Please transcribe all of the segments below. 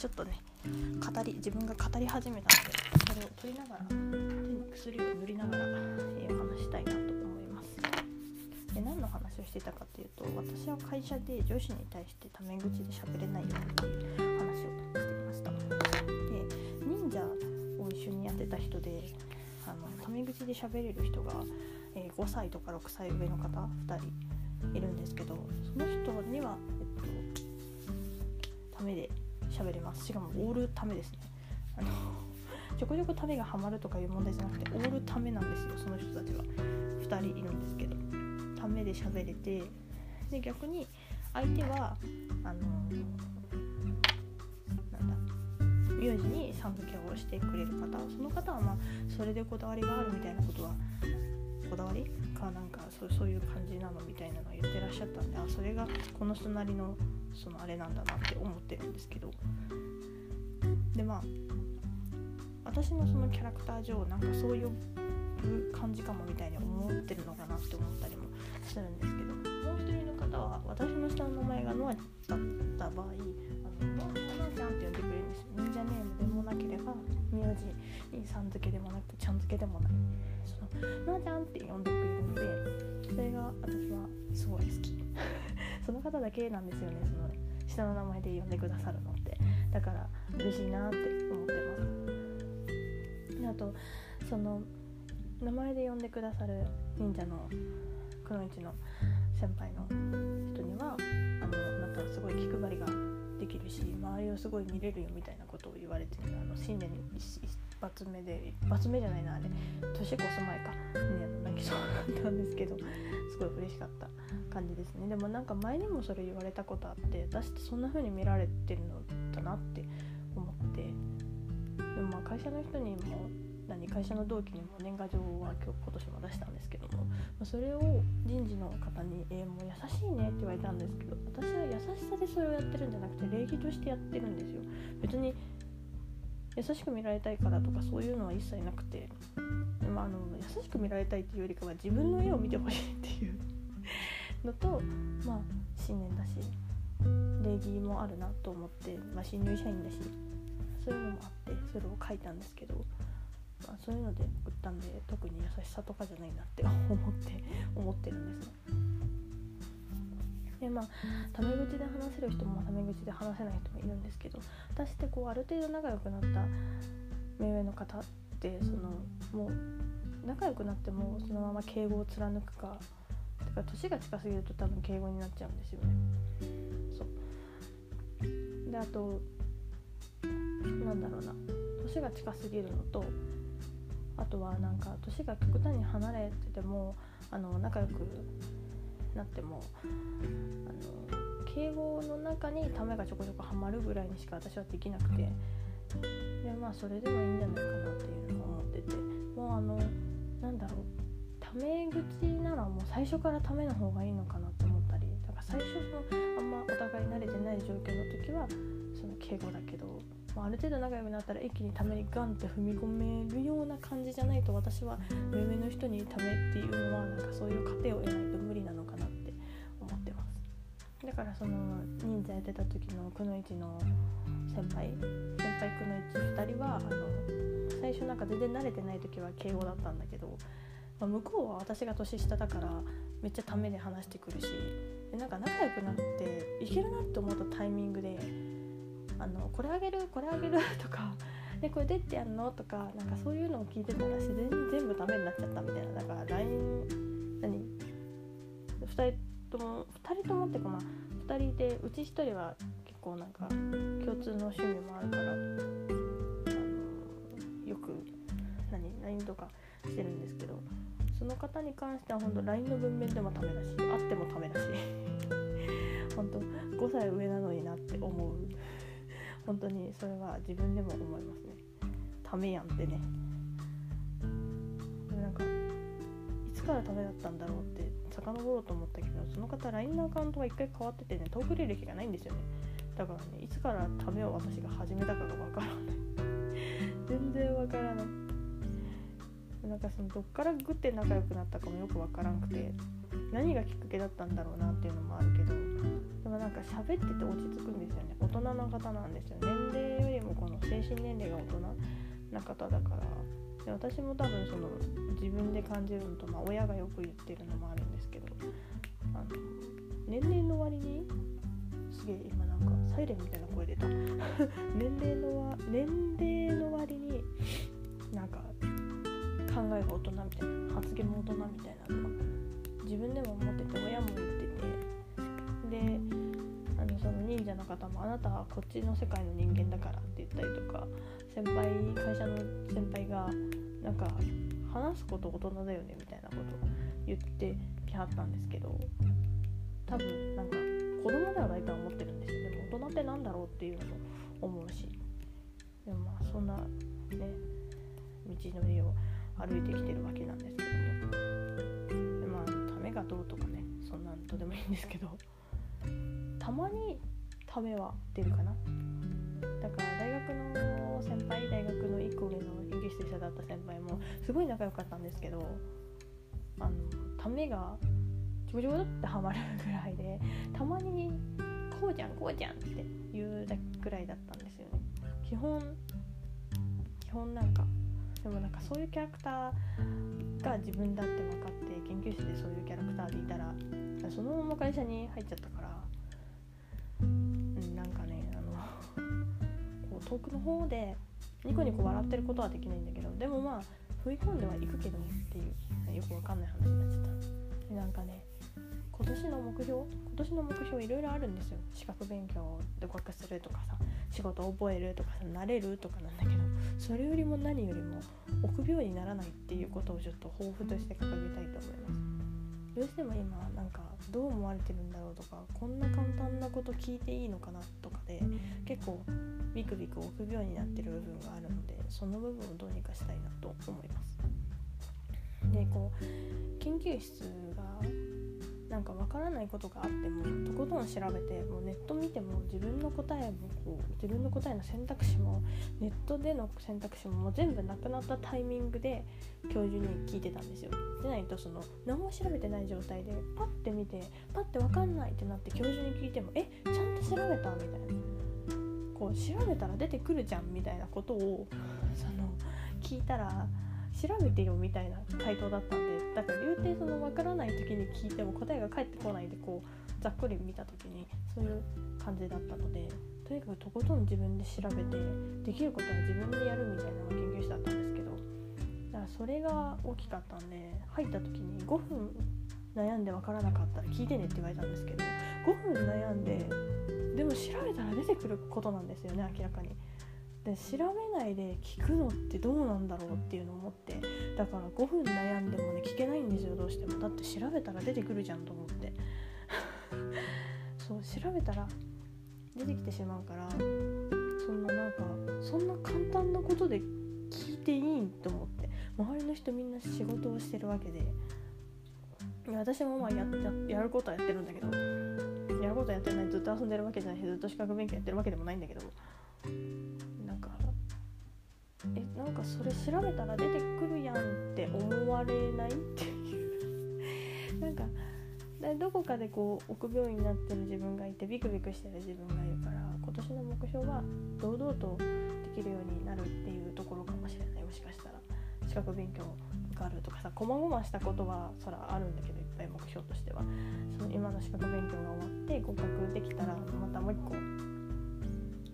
ちょっとね語り自分が語り始めたのでそれを取りながら手に薬を塗りながら、えー、話したいなと思います。で何の話をしてたかっていうと私は会社で上司に対してタメ口で喋れないよっていう話をしていました。で忍者を一緒にやってた人であのタメ口で喋れる人が、えー、5歳とか6歳上の方2人いるんですけどその人には、えっと、ためで喋れます。しかもオールためですね。あのちょこちょこためがハマるとかいう問題じゃなくてオールためなんですよその人たちは。2人いるんですけど。ためで喋れてで逆に相手はあのなんだ名字にさん付けをしてくれる方その方はまあそれでこだわりがあるみたいなことはこだわりかなんかそうそういう感じなのみたいなのを言ってらっしゃったんであそれがこの人なりのそのあれなんだなって思ってるんですけど。でまあ私のそのキャラクター上なんかそういう感じかもみたいに思ってるのかなって思ったりもするんですけど。もう一人の方は私の下の名前がノアだった場合あのノアちゃんって呼んでくれるんです忍者ネームでもなければ名字にさん付けでもなくちゃん付けでもない。のノアちゃんって呼んでくれるんでが私はすごい好き。その方だけなんですよね。その下の名前で呼んでくださるのって。だから嬉しいなって思ってます。あとその名前で呼んでくださる忍者のくのいちの先輩の人にはあのなんかすごい気配りができるし周りをすごい見れるよみたいなことを言われてあの新年一発目で一発目じゃないなあれ。年越す前か。ね泣きそうだったんですけど。すごい嬉しかった感じですね。でもなんか前にもそれ言われたことあって私ってそんな風に見られてるのだなって思って。でもまあ会社の人にも何会社の同期にも年賀状は今日今年も出したんですけども。それを人事の方に「えー、もう優しいね」って言われたんですけど私は優しさでそれをやってるんじゃなくて礼儀としてやってるんですよ。別に優しく見られたいからとかそういうのは一切なくて、まあ、あの優しく見られたいっていうよりかは自分の絵を見てほしいっていうのとまあ新年だし礼儀もあるなと思って、まあ、新入社員だしそういうのもあってそれを書いたんですけど、まあ、そういうので送ったんで特に優しさとかじゃないなって思って思ってるんですね。でまあタメ口で話せる人もタメ口で話せない人もいるんですけど私ってこうある程度仲良くなった目上の方ってそのもう仲良くなってもそのまま敬語を貫くかだから年が近すぎると多分敬語になっちゃうんですよね。そう。であとなんだろうな。年が近すぎるのとあとはなんか年が極端に離れててもあの仲良くなってもあの敬語の中にためがちょこちょこはまるぐらいにしか私はできなくてでまあそれでもいいんじゃないかなっていうのを思っててもうあのなんだろうタメ口ならもう最初からための方がいいのかなって思ったりだから最初のあんまお互い慣れてない状況の時はその敬語だけど、まあ、ある程度仲良くなったら一気にためにガンって踏み込めるような感じじゃないと私は目上の人にためっていうのはなんかそういう過程を得ないと無理なのかだからその忍者やってた時のくのいちの先輩先輩くのいち2人はあの最初なんか全然慣れてない時は敬語だったんだけどまあ、向こうは私が年下だからめっちゃためで話してくるしでなんか仲良くなっていけるなって思ったタイミングで「あのこれあげるこれあげる」とか「でこれ出ってやんの?」とかなんかそういうのを聞いてたら自然に全部ダメになっちゃったみたいなだから LINE 何？2人とも2人ともっていうかまあ2人でうち1人は結構なんか共通の趣味もあるからあのよく何 LINE とかしてるんですけどその方に関しては本当 LINE の文面でもためだし会ってもためだし 本当5歳上なのになって思う。本当にそれは自分でも思いますね。ためやんってね。からためだったんだろうって遡ろうと思ったけどその方 LINE のアカウントが1回変わっててねトーク履歴がないんですよね。だからねいつからためを私が始めたかがわからない。全然わからない。なんかそのどっからグッて仲良くなったかもよく分からんくて何がきっかけだったんだろうなっていうのもあるけどでもなんか喋ってて落ち着くんですよね。お人な方なんですよ。年齢よりもこの精神年齢が大人な方だから。で私も多分その自分で感じるのと、まあ、親がよく言ってるのもあるんですけどあの年齢の割にすげえ今なんかサイレンみたいな声出た。年齢のわ年齢の割になんか考えが大人みたいな発言も大人みたいなのは自分でも思ってて親も言ってて者の方も「あなたはこっちの世界の人間だから」って言ったりとか先輩会社の先輩がなんか話すこと大人だよねみたいなこと言ってきはったんですけど多分なんか子供ではないとは思ってるんですよでも大人って何だろうっていうのも思うし。でもまあそんなね道のりを歩いてきてるわけなんですけどもでまあためがどうとかねそんなんとでもいいんですけど。たまにためは出るかな。だから大学の先輩大学の1個上の研究室で一緒だった先輩もすごい仲良かったんですけどあのためがちょこちょこってはまるぐらいでたまに「こうじゃんこうじゃん」って言うだくらいだったんですよね。基本基本なんかでもなんかそういうキャラクターが自分だって分かって研究室でそういうキャラクターでいたらそのまま会社に入っちゃったから遠くの方でニコニコ笑ってることはできないんだけどでもまあ踏み込んではいくけどっていうよくわかんない話になっちゃった。でなんかね今年の目標今年の目標いろいろあるんですよ。資格勉強で合格するとかさ仕事覚えるとかさ慣れるとかなんだけどそれよりも何よりも臆病にならないっていうことをちょっと抱負として掲げたいと思います。どうしても今なんかどう思われてるんだろうとかこんな簡単なこと聞いていいのかなとかで結構ビクビク臆病になってる部分があるのでその部分をどうにかしたいなと思います。でこう研究室がなんかわからないことがあってもとことん調べてもうネット見ても自分の答えもこう自分の答えの選択肢もネットでの選択肢ももう全部なくなったタイミングで教授に聞いてたんですよ。でないとその何も調べてない状態でパッて見てパッて分かんないってなって教授に聞いても「えちゃんと調べた?」みたいな。こう調べたら出てくるじゃんみたいなことをその聞いたら調べてよみたいな回答だったんでだから言うてその分からない時に聞いても答えが返ってこないでこうざっくり見た時にそういう感じだったのでとにかくとことん自分で調べてできることは自分でやるみたいなのが研究室だったんですけどだからそれが大きかったんで入った時に5分悩んで分からなかったら聞いてねって言われたんですけど5分悩んででも調べたら出てくることなんですよね明らかに。で調べないで聞くのってどうなんだろうっていうのを思ってだから5分悩んでもね聞けないんですよどうしても。だって調べたら出てくるじゃんと思って。そう調べたら出てきてしまうからそんななんかそんな簡単なことで聞いていいんと思って。周りの人みんな仕事をしてるわけで。私もまあややることはやってるんだけど。やることはやってない。ずっと遊んでるわけじゃないしずっと資格勉強やってるわけでもないんだけど。えなんかそれ調べたら出てくるやんって思われないっていう。なんかどこかでこう臆病になってる自分がいてビクビクしてる自分がいるから今年の目標は堂々とできるようになるっていうところかもしれない。もしかしたら資格勉強があるとかさこまごましたことはそらあるんだけどいっぱい目標としては。その今の資格勉強が終わって合格できたらまたもう一個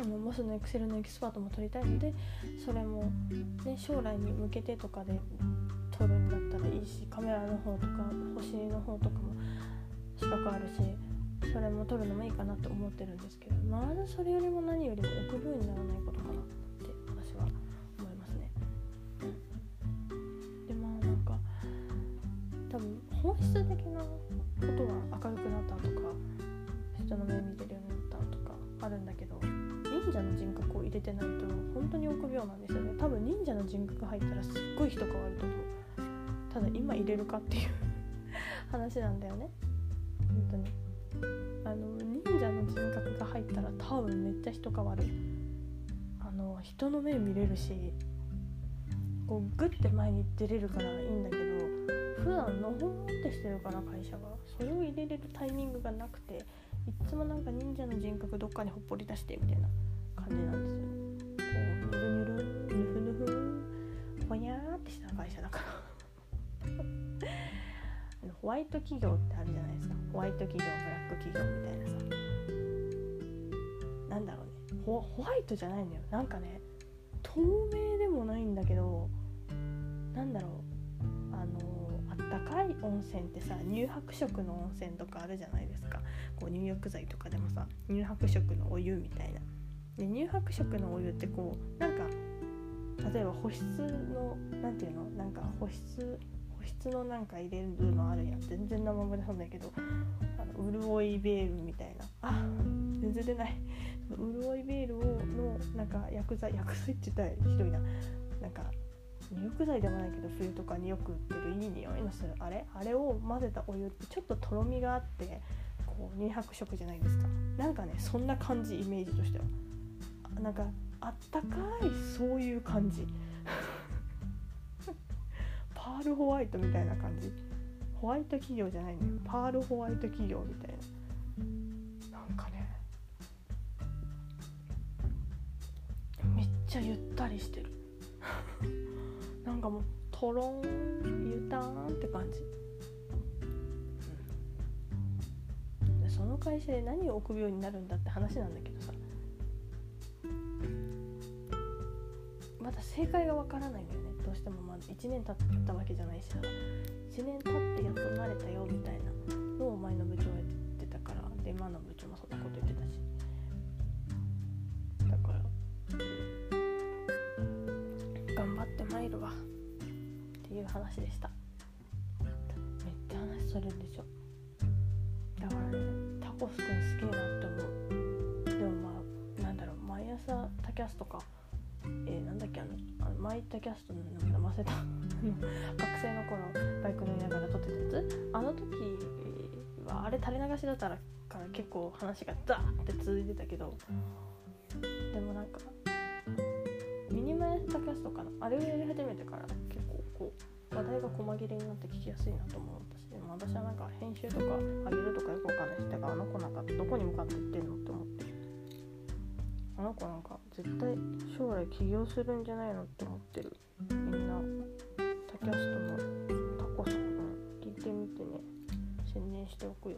あの MOS のエクセルのエキスパートも取りたいのでそれも、ね、将来に向けてとかで撮るんだったらいいしカメラの方とか星の方とかも資格あるしそれも撮るのもいいかなと思ってるんですけどまずそれよりも何よりも臆病にならないことかなって私は思いますね。でまあなんか多分本質的なことは明るくなったとか人の目見てるようになったとかあるんだけど者の人格を入れてないと本当に臆病なんですよね多分忍者の人格入ったらすっごい人変わると思うただ今入れるかっていう話なんだよね本当にあの忍者の人格が入ったら多分めっちゃ人変わるあの人の目見れるしこうグッて前に出れるからいいんだけど普段のほんってしてるから会社がそれを入れれるタイミングがなくていっつもなんか忍者の人格どっかにほっぽり出してみたいな感じなんですよねこうニュルニュルヌフヌフほにゃーってした会社だからホワイト企業ってあるじゃないですか。ホワイト企業ブラック企業みたいなさ。なんだろうね。ホホワイトじゃないんだよなんかね透明でもないんだけどなんだろう。あのあったかい温泉ってさ乳白色の温泉とかあるじゃないですかこう入浴剤とかでもさ乳白色のお湯みたいな。で乳白色のお湯ってこうなんか例えば保湿の何ていうの？なんか保湿保湿のなんか入れるのあるやん。全然名前も出さないけどあの潤いベールみたいな。あ全然出ない。潤いベールをのなんか薬剤薬剤って言ったらひどいな。なんか入浴剤でもないけど冬とかによく売ってるいい匂いのするあれ？あれを混ぜたお湯ってちょっととろみがあってこう乳白色じゃないですか。なんかねそんな感じイメージとしては。なんかあったかいそういう感じ。パールホワイトみたいな感じ。ホワイト企業じゃないんだよ。パールホワイト企業みたいな。なんかね。めっちゃゆったりしてる。なんかもうトロンゆたーんって感じ、でその会社で何を臆病になるんだって話なんだけどまだ正解がわからないんだよね。どうしてもまだ1年経ったわけじゃないしさ。1年経ってやっと慣れたよみたいなのを前の部長は言ってたから。で今の部長もそんなこと言ってたし。だから頑張って参るわ。っていう話でした。めっちゃ話それるでしょだからねタコスくんすげえなって思う。でもまあなんだろう毎朝タキャスとかマイタキャスト の名前忘れた。学生の頃バイク乗りながら撮ってたやつ。あの時はあれ垂れ流しだったらから結構話がザーって続いてたけどでもなんかミニマイタキャストかな。あれをやり始めてから結構こう話題が細切れになって聞きやすいなと思ったしでも私はなんか編集とか上げるとかよくわかんないしだからあの子なんかどこに向かっていってんのって思って。あの子なんか絶対将来起業するんじゃないのって思ってる。みんな。タキャストのタコさん聞いてみてね。宣伝しておくよ。